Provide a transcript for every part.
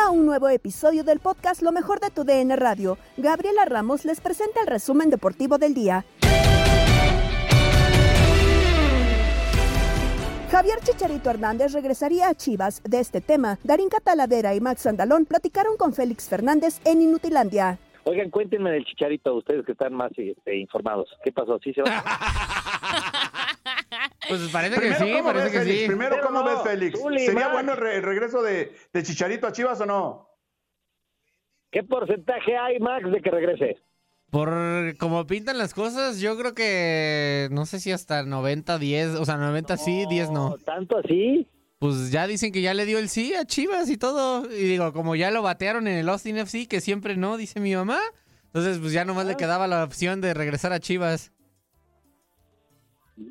A un nuevo episodio del podcast Lo mejor de tu DN Radio. Gabriela Ramos les presenta el resumen deportivo del día. Javier Chicharito Hernández regresaría a Chivas. De este tema, Darín Catalavera y Max Andalón platicaron con Félix Fernández en Inutilandia. Oigan, cuéntenme del Chicharito, ustedes que están más este, informados. ¿Qué pasó? ¿Sí se va? Pues parece que Primero, sí, ¿cómo parece ves, que Félix? sí. Primero, Pero ¿cómo no, ves, Félix? Zuli, ¿Sería Max. bueno el, re- el regreso de, de Chicharito a Chivas o no? ¿Qué porcentaje hay, Max, de que regrese? Por como pintan las cosas, yo creo que no sé si hasta 90, 10, o sea, 90 sí, 10 no. ¿Tanto así? Pues ya dicen que ya le dio el sí a Chivas y todo. Y digo, como ya lo batearon en el Austin FC, que siempre no, dice mi mamá. Entonces, pues ya nomás le quedaba la opción de regresar a Chivas.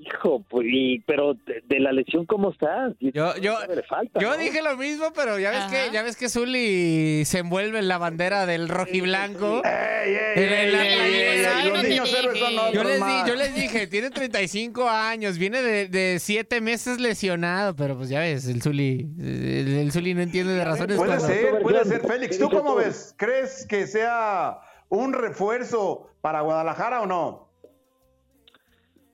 Hijo, pues, y- pero de, de la lesión, ¿cómo está? Yo, yo, Le falta, yo ¿no? dije lo mismo, pero ya ves Ajá. que, ya ves que Zully se envuelve en la bandera del rojiblanco. ¡Ey, ey, En- ey, en la ey, ey, playera. ey, Ay, Los no te niños héroes son dije. otros Yo les, di- yo les dije, tiene 35 años, viene de, de siete meses lesionado, pero pues ya ves, el Zuli, el, el Zuli no entiende de razones. Puede como- ser, puede ser. Félix, ¿Qué ¿tú cómo ves? ¿Crees que sea un refuerzo para Guadalajara o no?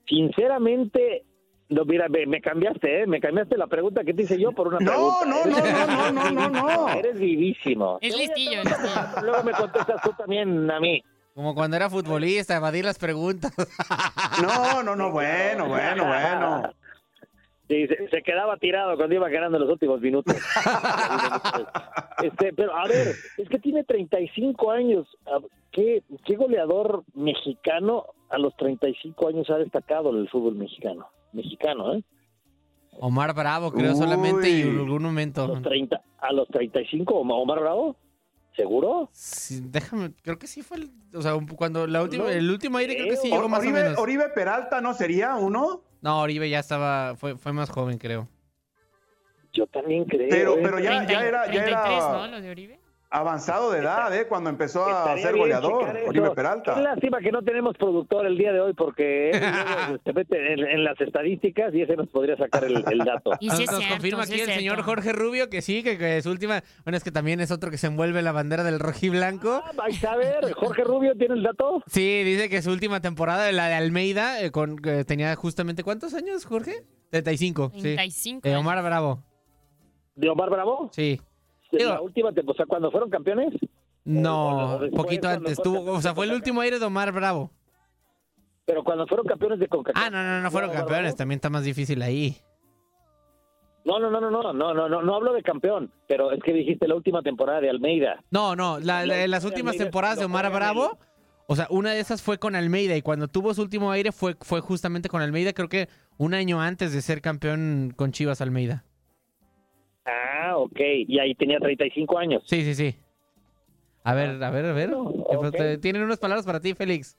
Sinceramente, no, mira, me, me cambiaste, ¿eh? Me cambiaste la pregunta que te hice yo por una No, pregunta. no, no, no, no, no, no, no. Eres vivísimo. Es listillo, es listillo. Luego me contestas tú también a mí. Como cuando era futbolista, evadir las preguntas. No, no, no, bueno, bueno, bueno. Sí, se, se quedaba tirado cuando iba ganando los últimos minutos. este, pero a ver, es que tiene 35 años. A- ¿Qué, qué goleador mexicano a los 35 años ha destacado en el fútbol mexicano? Mexicano, ¿eh? Omar Bravo, creo Uy. solamente, y en algún A momento. los, 30, a los 35, Omar Omar Bravo. ¿Seguro? Sí, déjame, creo que sí fue el, o sea, un- cuando la última, No el último aire creo que sí creo. llegó más o Oribe, menos. Oribe Peralta no sería uno, No, Oribe ya estaba, fue, fue más joven, creo. Yo también creo. pero, ¿eh? pero ya, 30 ya era, ya 33, ¿no? era Lo de Oribe. Avanzado de edad, ¿eh? Cuando empezó a ser goleador. Oribe Qué Peralta. lástima que no tenemos productor el día de hoy porque él se mete en, en las estadísticas y ese nos podría sacar el, el dato. Y sí es Nos cierto, confirma sí aquí es el señor. Jorge Rubio que sí, que, que su última. Bueno, es que también es otro que se envuelve en la bandera del rojiblanco. Ah, vais a ver, Jorge Rubio tiene el dato. Sí, dice que su última temporada, la de Almeida, eh, con, tenía justamente ¿cuántos años, Jorge? 35. sí. 35 Eh, Omar años. Bravo. ¿De Omar Bravo? Sí. Digo- la última temporada, o sea, cuando fueron campeones. No, poquito antes. Tuvo, o sea, fue el último aire de Omar Bravo. Pero cuando fueron campeones de CONCACAF. Ah, no, no, no fueron campeones. También está más difícil ahí. No, no, no, no, no, no, no, no, no hablo de campeón, pero es que dijiste la última temporada de Almeida. No, no, la- la- las últimas Almeida temporadas de Omar Bravo, o sea, una de esas fue con Almeida y cuando tuvo su último aire fue, fue justamente con Almeida, creo que un año antes de ser campeón con Chivas Almeida. Ah, ok, y ahí tenía 35 años. Sí, sí, sí. A ver, a ver, a ver. ok. Te- Tienen unas palabras para ti, Félix.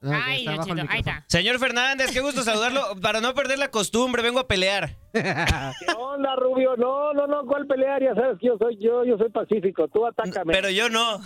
No, Ay, está Diosito, ahí está. Señor Fernández, qué gusto saludarlo. Para no perder la costumbre, vengo a pelear. ¿Qué onda, Rubio? No, no, no, ¿cuál pelear? Ya sabes que yo soy yo, yo soy pacífico, tú atácame. Pero yo no.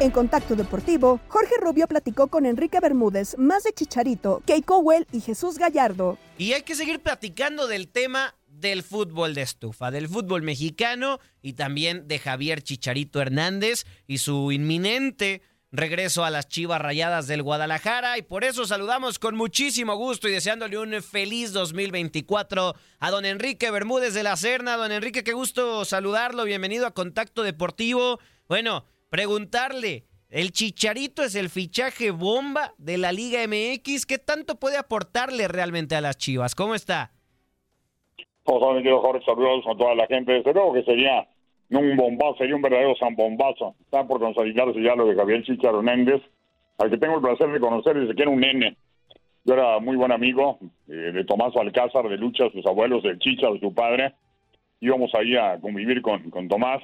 En Contacto Deportivo, Jorge Rubio platicó con Enrique Bermúdez más de Chicharito, Kay Cowell y Jesús Gallardo. Y hay que seguir platicando del tema del fútbol de estufa, del fútbol mexicano y también de Javier Chicharito Hernández y su inminente regreso a las Chivas Rayadas del Guadalajara y por eso saludamos con muchísimo gusto y deseándole un feliz 2024 a don Enrique Bermúdez de la Serna. Don Enrique, qué gusto saludarlo, bienvenido a Contacto Deportivo. Bueno, preguntarle, ¿el Chicharito es el fichaje bomba de la Liga MX? ¿Qué tanto puede aportarle realmente a las Chivas? ¿Cómo está? Hola, mi querido Jorge, saludos a toda la gente. Desde luego que sería un bombazo, sería un verdadero zambombazo. Está por consolidarse ya lo de Javier Chicharo Hernández, al que tengo el placer de conocer desde que era un nene. Yo era muy buen amigo eh, de Tomás Alcázar, de Lucha, sus abuelos, del Chicharo, su padre. Íbamos ahí a convivir con, con Tomás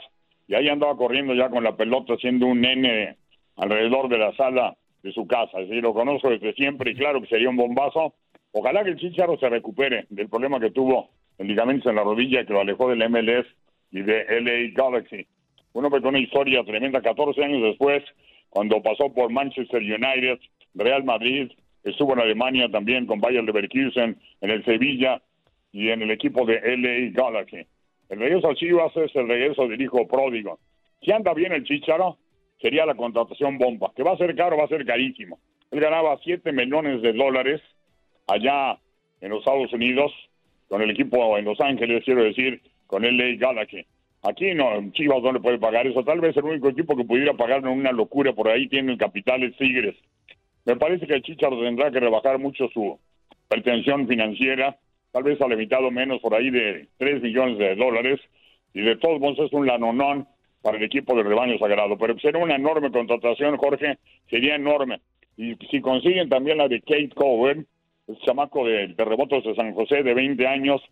y ahí andaba corriendo ya con la pelota, siendo un nene alrededor de la sala de su casa. Así lo conozco desde siempre y claro que sería un bombazo. Ojalá que el Chicharo se recupere del problema que tuvo en ligamentos en la rodilla que lo alejó del MLS y de LA Galaxy. Un hombre con una historia tremenda, 14 años después, cuando pasó por Manchester United, Real Madrid, estuvo en Alemania también con Bayer Leverkusen, en el Sevilla y en el equipo de LA Galaxy. El regreso a Chivas es el regreso del hijo pródigo. Si anda bien el Chicharo, sería la contratación bomba, que va a ser caro, va a ser carísimo. Él ganaba 7 millones de dólares allá en los Estados Unidos, con el equipo en Los Ángeles, quiero decir, con el LA Galaxy. Aquí no, Chivas no le puede pagar eso. Tal vez el único equipo que pudiera pagarle una locura por ahí tiene el capital es Tigres. Me parece que el Chicharo tendrá que rebajar mucho su pretensión financiera, tal vez ha limitado menos por ahí de 3 millones de dólares, y de todos modos es un lanonón para el equipo del rebaño sagrado. Pero será una enorme contratación, Jorge, sería enorme. Y si consiguen también la de Kate Cowen, el chamaco de terremotos de San José de 20 años,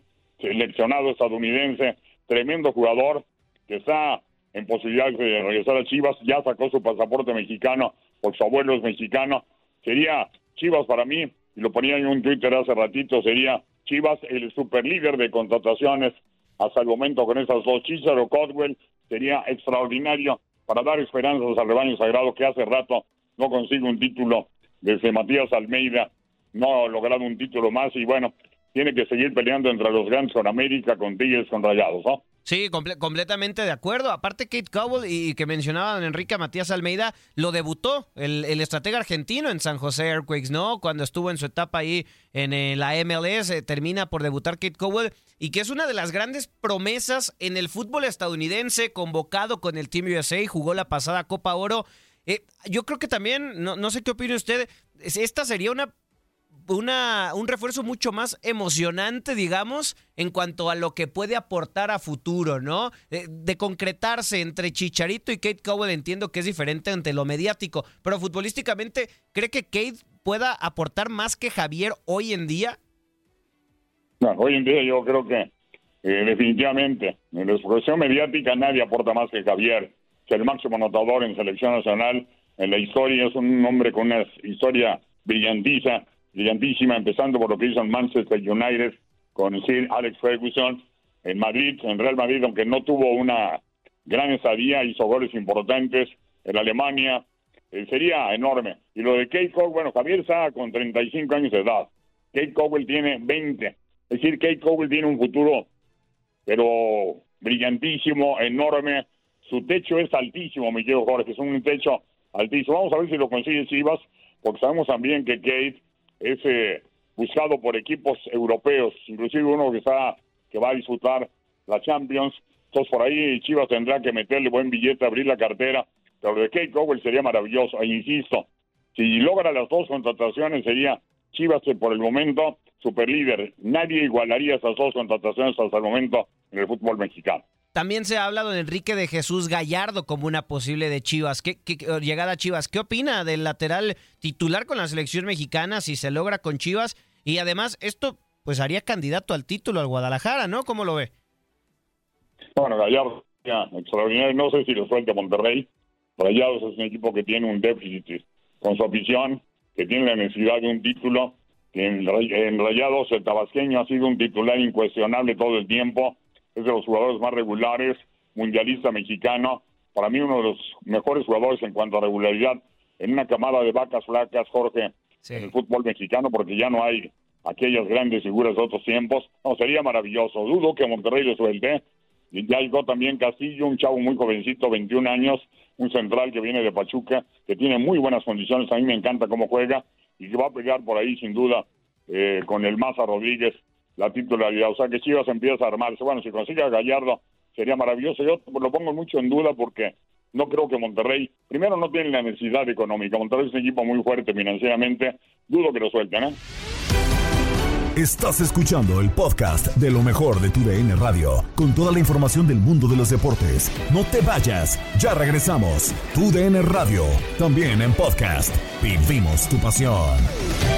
seleccionado estadounidense, tremendo jugador que está en posibilidad de regresar a Chivas, ya sacó su pasaporte mexicano, porque su abuelo es mexicano. Sería Chivas para mí, y lo ponía en un Twitter hace ratito, sería Chivas el superlíder de contrataciones hasta el momento con esas dos, Chicharo Codwell, sería extraordinario para dar esperanzas al rebaño sagrado que hace rato no consigue un título desde Matías Almeida, no ha logrado un título más y bueno, tiene que seguir peleando entre los grandes con América, con Tigres, con Rayados, ¿no? Sí, comple- completamente de acuerdo. Aparte, Kate Cowell y que mencionaba don Enrique Matías Almeida, lo debutó el, el estratega argentino en San José Earthquakes, ¿no? Cuando estuvo en su etapa ahí en eh, la MLS, eh, termina por debutar Kate Cowell y que es una de las grandes promesas en el fútbol estadounidense, convocado con el Team USA, jugó la pasada Copa Oro. Eh, yo creo que también, no, no sé qué opine usted, es- esta sería una una, un refuerzo mucho más emocionante, digamos, en cuanto a lo que puede aportar a futuro, ¿no? De, de concretarse entre Chicharito y Kate Cowell entiendo que es diferente ante lo mediático, pero futbolísticamente, ¿cree que Kate pueda aportar más que Javier hoy en día? Hoy en día yo creo que eh, definitivamente en la expresión mediática nadie aporta más que Javier, que el máximo anotador en selección nacional en la historia, es un hombre con una historia brillantiza, brillantísima, empezando por lo que hizo en Manchester United con Sir Alex Ferguson, en Madrid, en Real Madrid, aunque no tuvo una gran estadía, hizo goles importantes, en Alemania, eh, sería enorme. Y lo de Kate Cowell, bueno, Javier está con 35 años de edad, Kate Cowell tiene 20, es decir, Kate Cowell tiene un futuro, pero brillantísimo, enorme, su techo es altísimo, mi querido Jorge, es un techo altísimo. Vamos a ver si lo consigue Chivas, porque sabemos también que Kate es eh, buscado por equipos europeos, inclusive uno que está que va a disputar la Champions. Entonces por ahí Chivas tendrá que meterle buen billete, abrir la cartera. Pero de Kate Cowell sería maravilloso. E insisto, si logra las dos contrataciones sería Chivas por el momento superlíder. Nadie igualaría esas dos contrataciones hasta el momento en el fútbol mexicano. También se ha hablado de Enrique de Jesús Gallardo como una posible de Chivas. ¿Qué, qué- llegada a Chivas? ¿Qué opina del lateral titular con la selección mexicana si se logra con Chivas? Y además, esto pues haría candidato al título al Guadalajara, ¿no? ¿Cómo lo ve? Bueno, Gallardo, ya, extraordinario. No sé si lo suelte a Monterrey. Rayados es un equipo que tiene un déficit con su afición, que tiene la necesidad de un título. En, en Rayados, el tabasqueño ha sido un titular incuestionable todo el tiempo. Es de los jugadores más regulares, mundialista mexicano. Para mí, uno de los mejores jugadores en cuanto a regularidad en una camada de vacas flacas, Jorge, en el fútbol mexicano, porque ya no hay aquellas grandes figuras de otros tiempos. No, sería maravilloso. Dudo que Monterrey lo suelte. Y ya llegó también Castillo, un chavo muy jovencito, 21 años, un central que viene de Pachuca, que tiene muy buenas condiciones. A mí me encanta cómo juega y que va a pelear por ahí, sin duda, eh, con el Maza Rodríguez la titularidad. O sea que Chivas empieza a armarse. Bueno, si consigue a Gallardo, sería maravilloso. Yo lo pongo mucho en duda porque no creo que Monterrey, primero, no tiene la necesidad económica. Monterrey es un equipo muy fuerte financieramente. Dudo que lo suelten, ¿eh? Estás escuchando el podcast de lo mejor de tu DN Radio, con toda la información del mundo de los deportes. No te vayas, ya regresamos. Tu DN Radio, también en podcast. Vivimos tu pasión.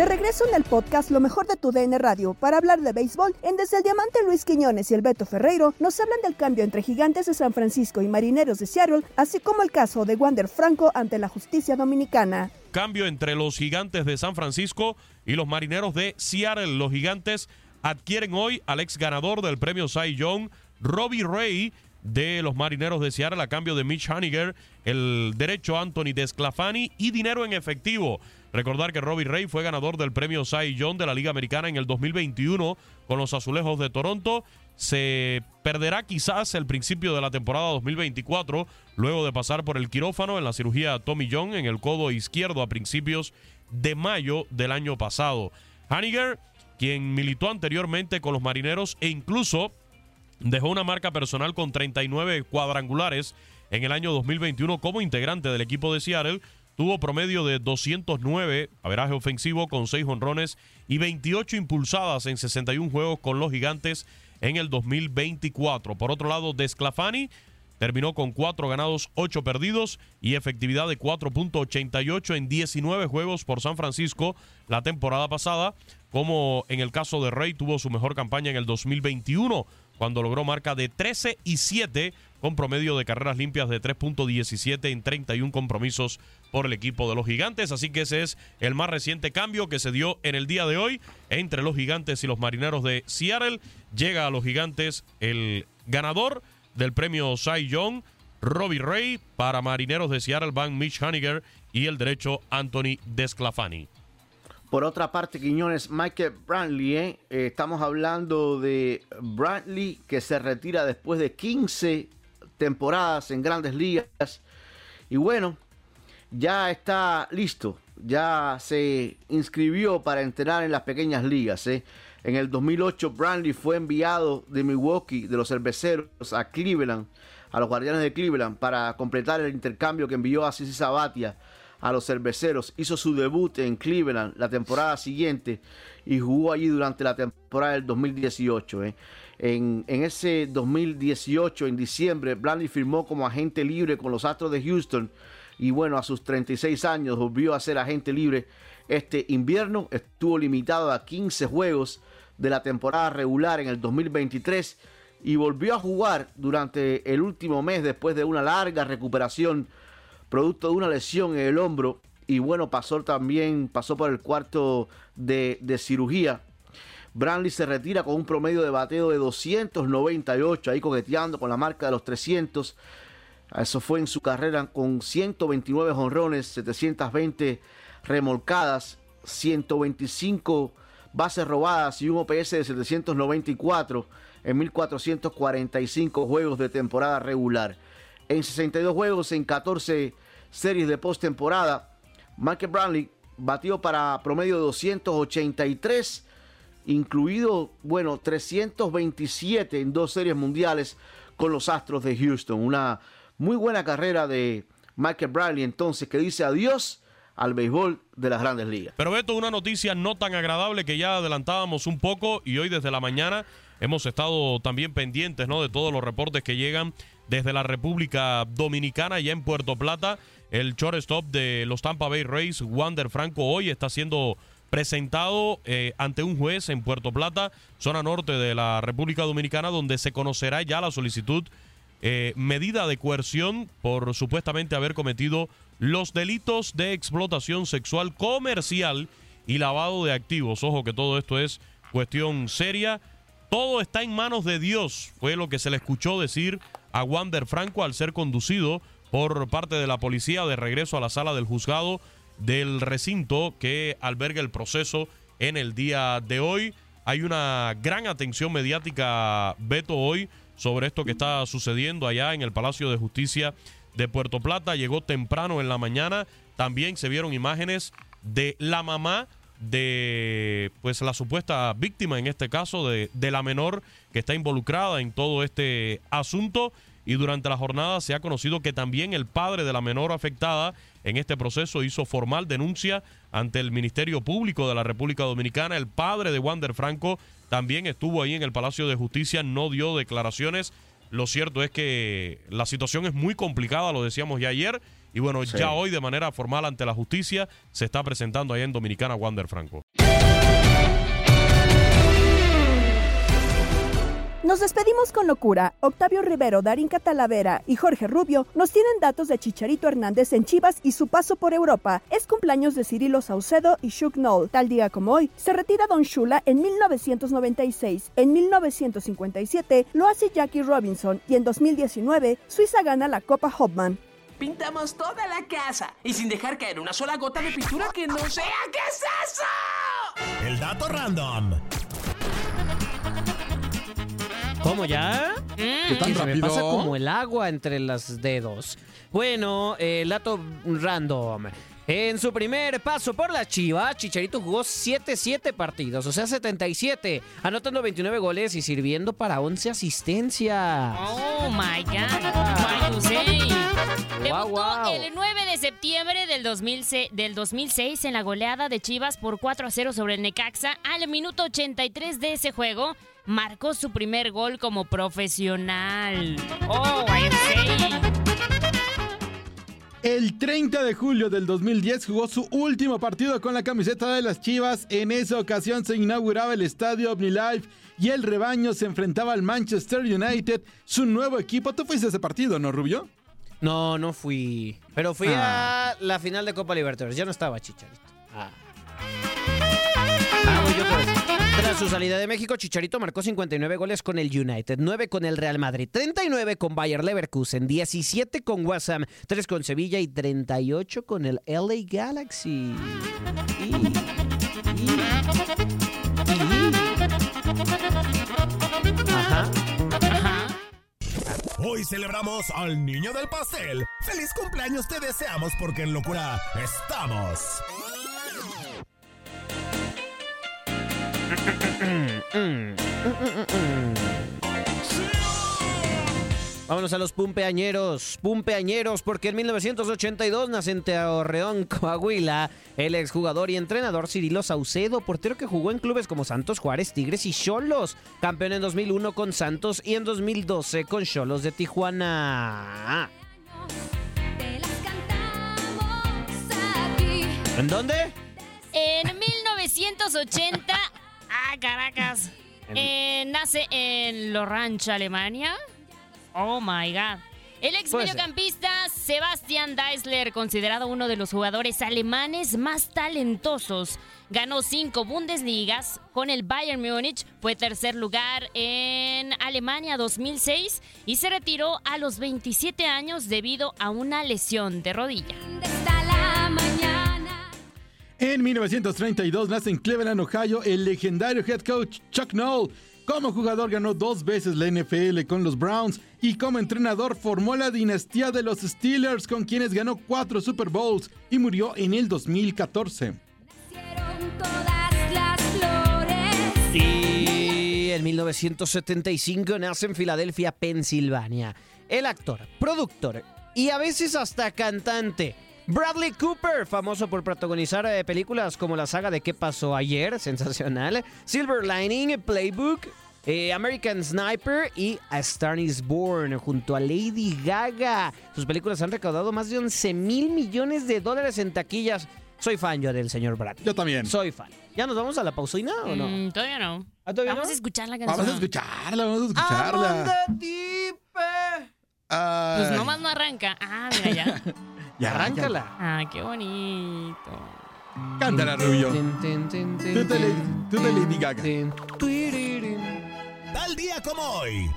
De regreso en el podcast Lo mejor de tu DN Radio para hablar de béisbol, en Desde el Diamante Luis Quiñones y el Beto Ferreiro nos hablan del cambio entre Gigantes de San Francisco y Marineros de Seattle, así como el caso de Wander Franco ante la justicia dominicana. Cambio entre los gigantes de San Francisco y los marineros de Seattle. Los gigantes adquieren hoy al ex ganador del premio Cy Young, Robbie Ray, de los marineros de Seattle a cambio de Mitch Haniger, el derecho Anthony Desclafani y dinero en efectivo. Recordar que Robbie Ray fue ganador del premio Cy Young de la Liga Americana en el 2021 con los Azulejos de Toronto. Se perderá quizás el principio de la temporada 2024 luego de pasar por el quirófano en la cirugía Tommy John en el codo izquierdo a principios de mayo del año pasado. Haniger, quien militó anteriormente con los marineros e incluso dejó una marca personal con 39 cuadrangulares en el año 2021 como integrante del equipo de Seattle. Tuvo promedio de 209, averaje ofensivo con 6 honrones y 28 impulsadas en 61 juegos con los gigantes en el 2024. Por otro lado, Desclafani terminó con 4 ganados, 8 perdidos y efectividad de 4.88 en 19 juegos por San Francisco la temporada pasada. Como en el caso de Rey, tuvo su mejor campaña en el 2021 cuando logró marca de 13 y 7 con promedio de carreras limpias de 3.17 en 31 compromisos por el equipo de los gigantes. Así que ese es el más reciente cambio que se dio en el día de hoy entre los gigantes y los marineros de Seattle. Llega a los gigantes el ganador del premio Cy Young, Robbie Ray. Para marineros de Seattle van Mitch Haniger y el derecho Anthony Desclafani. Por otra parte, Quiñones, Michael Brantley, ¿eh? Eh, estamos hablando de Brantley que se retira después de 15 temporadas en grandes ligas. Y bueno, ya está listo, ya se inscribió para entrenar en las pequeñas ligas. ¿eh? En el 2008, Brantley fue enviado de Milwaukee, de los cerveceros, a Cleveland, a los guardianes de Cleveland, para completar el intercambio que envió a Sisi Sabatia a los cerveceros. Hizo su debut en Cleveland la temporada siguiente y jugó allí durante la temporada del 2018. ¿eh? En, en, ese 2018, en diciembre, Bradley firmó como agente libre con los Astros de Houston y bueno, a sus 36 años volvió a ser agente libre este invierno. Estuvo limitado a 15 juegos de la temporada regular en el 2023 y volvió a jugar durante el último mes después de una larga recuperación producto de una lesión en el hombro y bueno, pasó también, pasó por el cuarto de, cirugía. Brantley se retira con un promedio de bateo de 298, ahí coqueteando con la marca de los 300. Eso fue en su carrera con 129 jonrones, 720 remolcadas, 125 bases robadas y un OPS de 794 en 1445 juegos de temporada regular. En 62 juegos en 14 series de postemporada, Michael Brantley batió para promedio de 283, incluido, bueno, 327 en dos series mundiales con los Astros de Houston. Una muy buena carrera de Michael Brantley entonces que dice adiós al béisbol de las grandes ligas. Pero Beto, una noticia no tan agradable que ya adelantábamos un poco y hoy desde la mañana hemos estado también pendientes ¿no? de todos los reportes que llegan desde la República Dominicana, ya en Puerto Plata. El shortstop de los Tampa Bay Rays, Wander Franco, hoy está siendo presentado eh, ante un juez en Puerto Plata, zona norte de la República Dominicana, donde se conocerá ya la solicitud eh, medida de coerción por supuestamente haber cometido los delitos de explotación sexual comercial y lavado de activos. Ojo que todo esto es cuestión seria. Todo está en manos de Dios, fue lo que se le escuchó decir a Wander Franco al ser conducido por parte de la policía de regreso a la sala del juzgado del recinto que alberga el proceso en el día de hoy. Hay una gran atención mediática, Beto, hoy sobre esto que está sucediendo allá en el Palacio de Justicia de Puerto Plata. Llegó temprano en la mañana. También se vieron imágenes de la mamá de pues la supuesta víctima en este caso de, de la menor que está involucrada en todo este asunto y durante la jornada se ha conocido que también el padre de la menor afectada en este proceso hizo formal denuncia ante el Ministerio Público de la República Dominicana. El padre de Wander Franco también estuvo ahí en el Palacio de Justicia, no dio declaraciones. Lo cierto es que la situación es muy complicada, lo decíamos ya ayer. Y bueno, Sí. ya hoy de manera formal ante la justicia se está presentando allá en Dominicana Wander Franco. Nos despedimos con locura. Octavio Rivero, Darín Catalavera y Jorge Rubio nos tienen datos de Chicharito Hernández en Chivas y su paso por Europa. Es cumpleaños de Cirilo Saucedo y Chuck Noll. Tal día como hoy, se retira Don Shula en 1996. En 1957 lo hace Jackie Robinson y en 2019 Suiza gana la Copa Hopman. Pintamos toda la casa y sin dejar caer una sola gota de pintura que no sea. ¿Qué es eso? El dato random. ¿Cómo ya? ¿Qué tan que se me rápido? pasa como el agua entre los dedos. Bueno, eh, el dato random. En su primer paso por la Chivas, Chicharito jugó 7-7 partidos, o sea, 77, anotando 29 goles y sirviendo para 11 asistencias. Oh my God. Say? Debutó wow. el 9 de septiembre del 2006, del 2006 en la goleada de Chivas por 4 a 0 sobre el Necaxa. Al minuto 83 de ese juego, marcó su primer gol como profesional. Oh, I say. El 30 de julio del 2010 jugó su último partido con la camiseta de las Chivas. En esa ocasión se inauguraba el estadio OmniLife y el rebaño se enfrentaba al Manchester United, su nuevo equipo. ¿Tú fuiste a ese partido, no, Rubio? No, no fui. Pero fui Ah. a la final de Copa Libertadores. Ya no estaba Chicharito. Ah. Ah, Tras su salida de México, Chicharito marcó 59 goles con el United, 9 con el Real Madrid, 39 con Bayer Leverkusen, 17 con Wassam, 3 con Sevilla y 38 con el LA Galaxy. Hoy celebramos al niño del pastel. ¡Feliz cumpleaños te deseamos porque en locura estamos! Vámonos a los pumpeañeros, pumpeañeros, porque en 1982 nace en Torreón, Coahuila, el exjugador y entrenador Cirilo Saucedo, portero que jugó en clubes como Santos Juárez, Tigres y Cholos, campeón en 2001 con Santos y en 2012 con Cholos de Tijuana. ¿En dónde? En 1980, ah, Caracas, eh, nace en Loranch, Alemania. Oh my God. El ex Puede ser. mediocampista Sebastian Deisler, considerado uno de los jugadores alemanes más talentosos, ganó cinco Bundesligas con el Bayern Múnich, fue tercer lugar en Alemania 2006 y se retiró a los 27 años debido a una lesión de rodilla. En 1932 nace en Cleveland, Ohio, el legendario head coach Chuck Noll. Como jugador ganó dos veces la NFL con los Browns y como entrenador formó la dinastía de los Steelers con quienes ganó cuatro Super Bowls y murió en el 2014. Y en 1975 nace en Filadelfia, Pensilvania. El actor, productor y a veces hasta cantante. Bradley Cooper, famoso por protagonizar eh, películas como la saga de ¿Qué pasó ayer? Sensacional. Silver Lining, Playbook, eh, American Sniper y A Star is Born junto a Lady Gaga. Sus películas han recaudado más de 11 mil millones de dólares en taquillas. Soy fan yo del señor Bradley. Yo también. Soy fan. ¿Ya nos vamos a la pausina o no? Mm, todavía no. ¿Ah, todavía Vamos no? a escuchar la canción. Vamos a escucharla, vamos a escucharla. Amanda Deepe. Ay. Pues nomás no arranca. Ah, mira ya. Ya, Arráncala. Ah, qué bonito. Cántala, Rubio. Tú te le, tú te Lady Gaga. Tal día como hoy.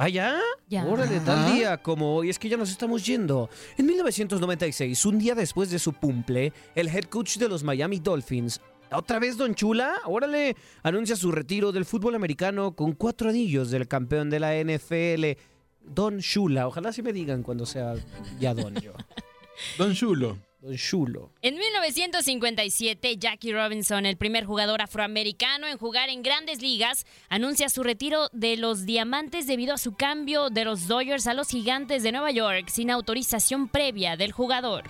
¿Ah, ya? Ya. Órale, tal día como hoy. Es que ya nos estamos yendo. En 1996, un día después de su cumple, el head coach de los Miami Dolphins, otra vez Don Chula, órale, anuncia su retiro del fútbol americano con cuatro anillos del campeón de la NFL. Don Chula, ojalá sí me digan cuando sea ya Don yo. Don Chulo. Don Chulo. En 1957, Jackie Robinson, el primer jugador afroamericano en jugar en grandes ligas, anuncia su retiro de los Diamantes debido a su cambio de los Dodgers a los Gigantes de Nueva York sin autorización previa del jugador.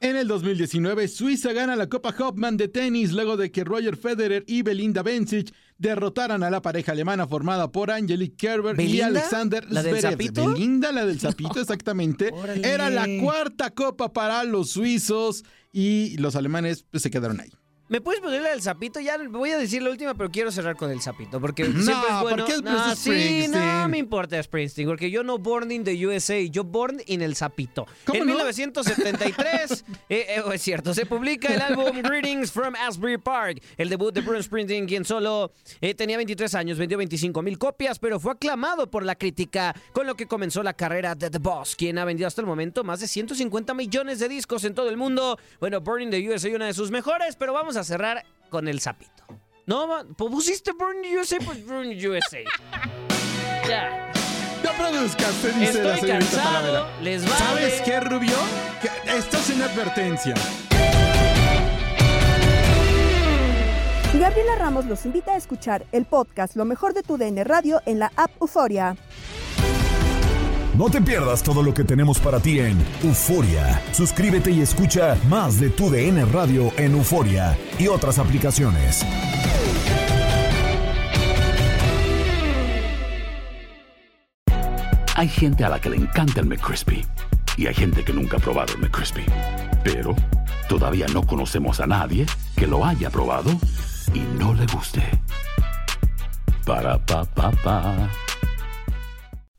En el 2019, Suiza gana la Copa Hopman de tenis luego de que Roger Federer y Belinda Bencic derrotaran a la pareja alemana formada por Angelique Kerber y. Alexander ¿La del Zverev. sapito? Belinda, la del sapito, exactamente. Órale. Era la cuarta copa para los suizos y los alemanes pues, se quedaron ahí. ¿Me puedes poner la del sapito? Ya voy a decir la última, pero quiero cerrar con el sapito. Porque No, siempre es bueno. ¿por qué no, sí, no me importa Springsteen. Porque yo no born in the USA, yo born in el sapito. ¿Cómo en no? 1973, eh, eh, es cierto, se publica el álbum Greetings from Asbury Park. El debut de Bruce Springsteen, quien solo eh, tenía 23 años, vendió 25 mil copias, pero fue aclamado por la crítica, con lo que comenzó la carrera de The Boss, quien ha vendido hasta el momento más de 150 millones de discos en todo el mundo. Bueno, Born in the USA, una de sus mejores, pero vamos a cerrar con el sapito. No, pues pusiste the USA, pues the USA. ya. No produzcas, te dice la señorita cansado, Talavera. les vale. ¿Sabes qué, Rubio? Que esto es una advertencia. Gabriela Ramos los invita a escuchar el podcast Lo mejor de tu DN Radio en la app Euforia. No te pierdas todo lo que tenemos para ti en Euforia. Suscríbete y escucha más de tu DN Radio en Euforia y otras aplicaciones. Hay gente a la que le encanta el McCrispy y hay gente que nunca ha probado el McCrispy. Pero todavía no conocemos a nadie que lo haya probado y no le guste. Para pa pa pa.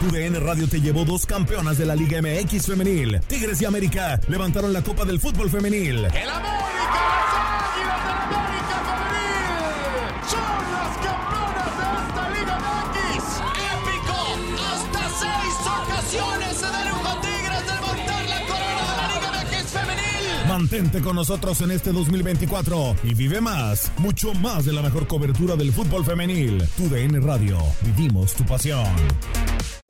Tu DN Radio te llevó dos campeonas de la Liga MX femenil. Tigres y América levantaron la Copa del Fútbol femenil. ¡El América, las Águilas del América Femenil! ¡Son las campeonas de esta Liga MX! ¡Épico! ¡Hasta seis ocasiones se dieron con Tigres de levantar la corona de la Liga MX Femenil! Mantente con nosotros en este 2024 y vive más, mucho más de la mejor cobertura del fútbol femenil. Tu DN Radio, vivimos tu pasión.